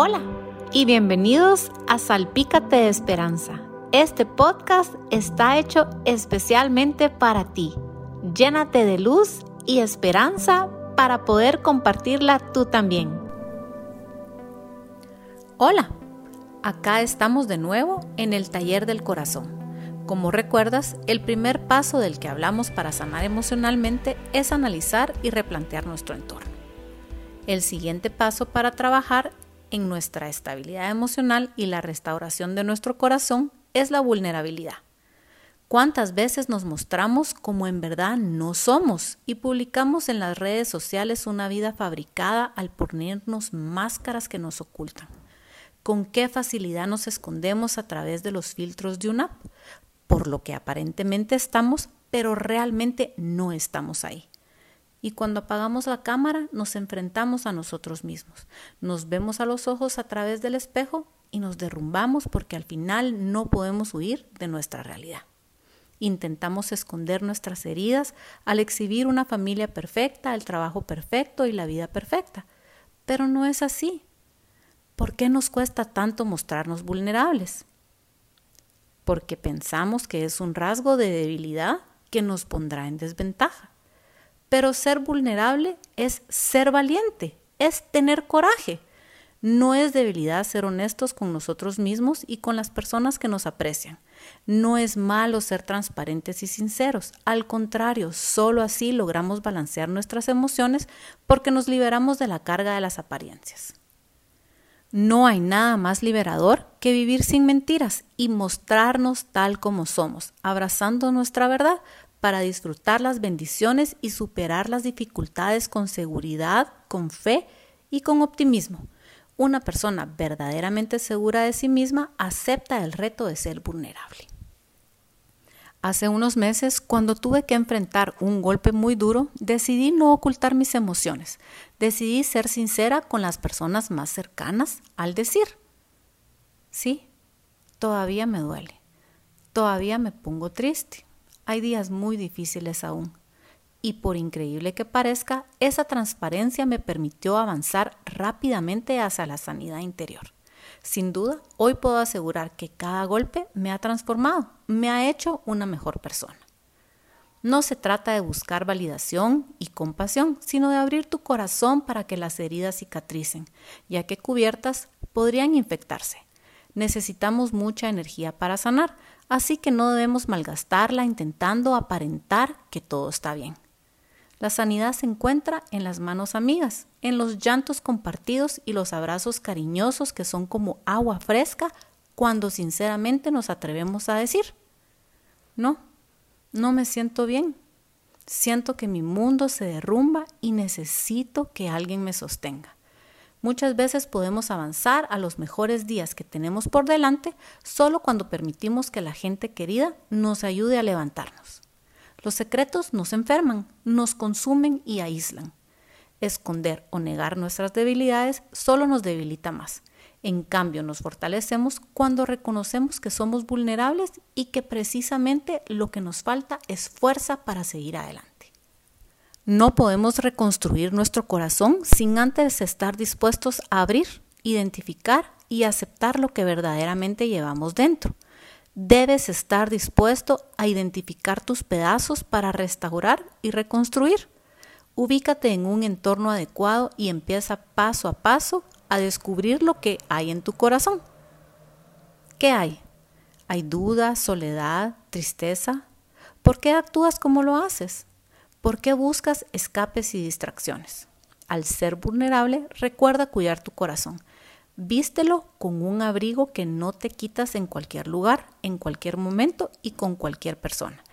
Hola y bienvenidos a Salpícate de Esperanza. Este podcast está hecho especialmente para ti. Llénate de luz y esperanza para poder compartirla tú también. Hola, acá estamos de nuevo en el taller del corazón. Como recuerdas, el primer paso del que hablamos para sanar emocionalmente es analizar y replantear nuestro entorno. El siguiente paso para trabajar en nuestra estabilidad emocional y la restauración de nuestro corazón es la vulnerabilidad. ¿Cuántas veces nos mostramos como en verdad no somos y publicamos en las redes sociales una vida fabricada al ponernos máscaras que nos ocultan? ¿Con qué facilidad nos escondemos a través de los filtros de una app? Por lo que aparentemente estamos, pero realmente no estamos ahí. Y cuando apagamos la cámara nos enfrentamos a nosotros mismos, nos vemos a los ojos a través del espejo y nos derrumbamos porque al final no podemos huir de nuestra realidad. Intentamos esconder nuestras heridas al exhibir una familia perfecta, el trabajo perfecto y la vida perfecta. Pero no es así. ¿Por qué nos cuesta tanto mostrarnos vulnerables? Porque pensamos que es un rasgo de debilidad que nos pondrá en desventaja. Pero ser vulnerable es ser valiente, es tener coraje. No es debilidad ser honestos con nosotros mismos y con las personas que nos aprecian. No es malo ser transparentes y sinceros. Al contrario, solo así logramos balancear nuestras emociones porque nos liberamos de la carga de las apariencias. No hay nada más liberador que vivir sin mentiras y mostrarnos tal como somos, abrazando nuestra verdad para disfrutar las bendiciones y superar las dificultades con seguridad, con fe y con optimismo. Una persona verdaderamente segura de sí misma acepta el reto de ser vulnerable. Hace unos meses, cuando tuve que enfrentar un golpe muy duro, decidí no ocultar mis emociones. Decidí ser sincera con las personas más cercanas al decir, sí, todavía me duele, todavía me pongo triste, hay días muy difíciles aún. Y por increíble que parezca, esa transparencia me permitió avanzar rápidamente hacia la sanidad interior. Sin duda, hoy puedo asegurar que cada golpe me ha transformado, me ha hecho una mejor persona. No se trata de buscar validación y compasión, sino de abrir tu corazón para que las heridas cicatricen, ya que cubiertas podrían infectarse. Necesitamos mucha energía para sanar, así que no debemos malgastarla intentando aparentar que todo está bien. La sanidad se encuentra en las manos amigas, en los llantos compartidos y los abrazos cariñosos que son como agua fresca cuando sinceramente nos atrevemos a decir, no, no me siento bien, siento que mi mundo se derrumba y necesito que alguien me sostenga. Muchas veces podemos avanzar a los mejores días que tenemos por delante solo cuando permitimos que la gente querida nos ayude a levantarnos. Los secretos nos enferman, nos consumen y aíslan. Esconder o negar nuestras debilidades solo nos debilita más. En cambio, nos fortalecemos cuando reconocemos que somos vulnerables y que precisamente lo que nos falta es fuerza para seguir adelante. No podemos reconstruir nuestro corazón sin antes estar dispuestos a abrir, identificar y aceptar lo que verdaderamente llevamos dentro. Debes estar dispuesto a identificar tus pedazos para restaurar y reconstruir. Ubícate en un entorno adecuado y empieza paso a paso a descubrir lo que hay en tu corazón. ¿Qué hay? ¿Hay duda, soledad, tristeza? ¿Por qué actúas como lo haces? ¿Por qué buscas escapes y distracciones? Al ser vulnerable, recuerda cuidar tu corazón. Vístelo con un abrigo que no te quitas en cualquier lugar, en cualquier momento y con cualquier persona.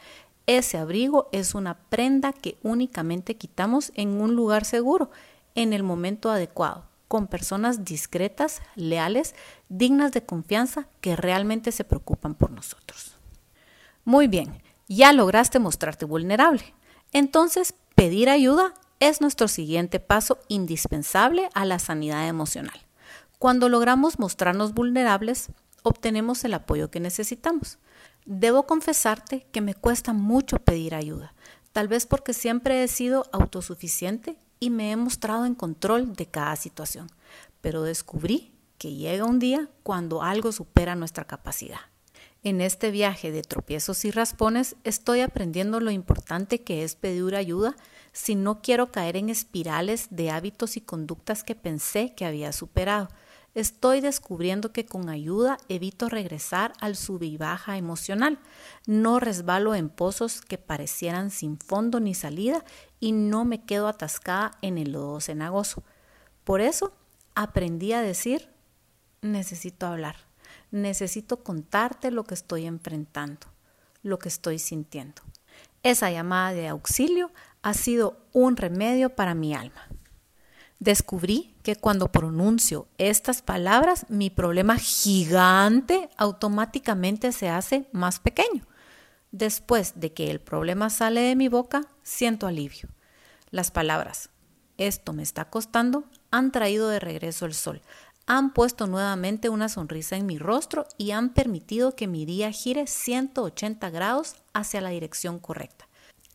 Ese abrigo es una prenda que únicamente quitamos en un lugar seguro, en el momento adecuado, con personas discretas, leales, dignas de confianza, que realmente se preocupan por nosotros. Muy bien, ya lograste mostrarte vulnerable. Entonces, pedir ayuda es nuestro siguiente paso indispensable a la sanidad emocional. Cuando logramos mostrarnos vulnerables, obtenemos el apoyo que necesitamos. Debo confesarte que me cuesta mucho pedir ayuda, tal vez porque siempre he sido autosuficiente y me he mostrado en control de cada situación, pero descubrí que llega un día cuando algo supera nuestra capacidad. En este viaje de tropiezos y raspones estoy aprendiendo lo importante que es pedir ayuda si no quiero caer en espirales de hábitos y conductas que pensé que había superado. Estoy descubriendo que con ayuda evito regresar al sub y baja emocional. No resbalo en pozos que parecieran sin fondo ni salida y no me quedo atascada en el lodo cenagoso. Por eso aprendí a decir, necesito hablar necesito contarte lo que estoy enfrentando, lo que estoy sintiendo. Esa llamada de auxilio ha sido un remedio para mi alma. Descubrí que cuando pronuncio estas palabras, mi problema gigante automáticamente se hace más pequeño. Después de que el problema sale de mi boca, siento alivio. Las palabras, esto me está costando, han traído de regreso el sol, han puesto nuevamente una sonrisa en mi rostro y han permitido que mi día gire 180 grados hacia la dirección correcta.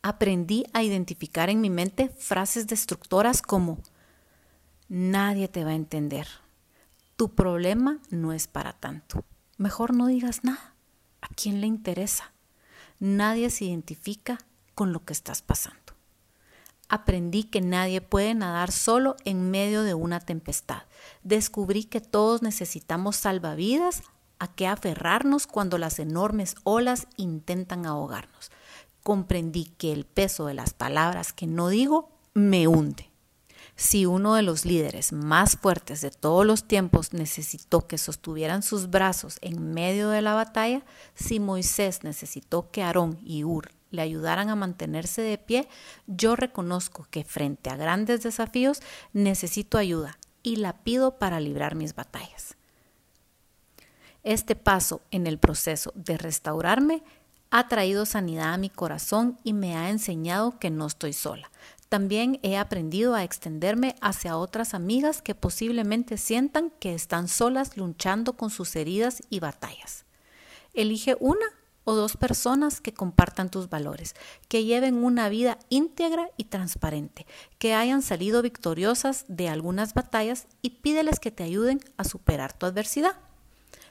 Aprendí a identificar en mi mente frases destructoras como nadie te va a entender. Tu problema no es para tanto. Mejor no digas nada. ¿A quién le interesa? Nadie se identifica con lo que estás pasando aprendí que nadie puede nadar solo en medio de una tempestad. Descubrí que todos necesitamos salvavidas a que aferrarnos cuando las enormes olas intentan ahogarnos. Comprendí que el peso de las palabras que no digo me hunde. Si uno de los líderes más fuertes de todos los tiempos necesitó que sostuvieran sus brazos en medio de la batalla, si Moisés necesitó que Aarón y Ur le ayudaran a mantenerse de pie, yo reconozco que frente a grandes desafíos necesito ayuda y la pido para librar mis batallas. Este paso en el proceso de restaurarme ha traído sanidad a mi corazón y me ha enseñado que no estoy sola. También he aprendido a extenderme hacia otras amigas que posiblemente sientan que están solas luchando con sus heridas y batallas. Elige una o dos personas que compartan tus valores, que lleven una vida íntegra y transparente, que hayan salido victoriosas de algunas batallas y pídeles que te ayuden a superar tu adversidad.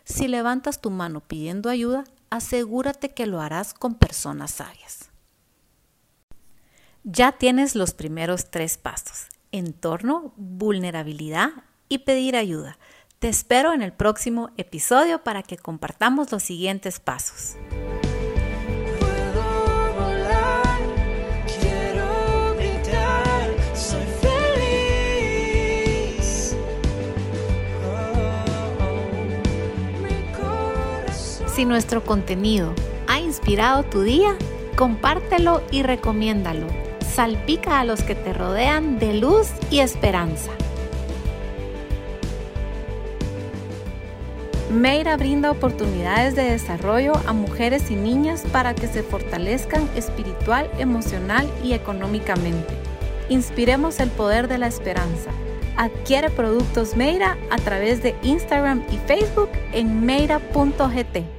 Si levantas tu mano pidiendo ayuda, asegúrate que lo harás con personas sabias. Ya tienes los primeros tres pasos, entorno, vulnerabilidad y pedir ayuda. Te espero en el próximo episodio para que compartamos los siguientes pasos. Si nuestro contenido ha inspirado tu día, compártelo y recomiéndalo. Salpica a los que te rodean de luz y esperanza. Meira brinda oportunidades de desarrollo a mujeres y niñas para que se fortalezcan espiritual, emocional y económicamente. Inspiremos el poder de la esperanza. Adquiere productos Meira a través de Instagram y Facebook en meira.gt.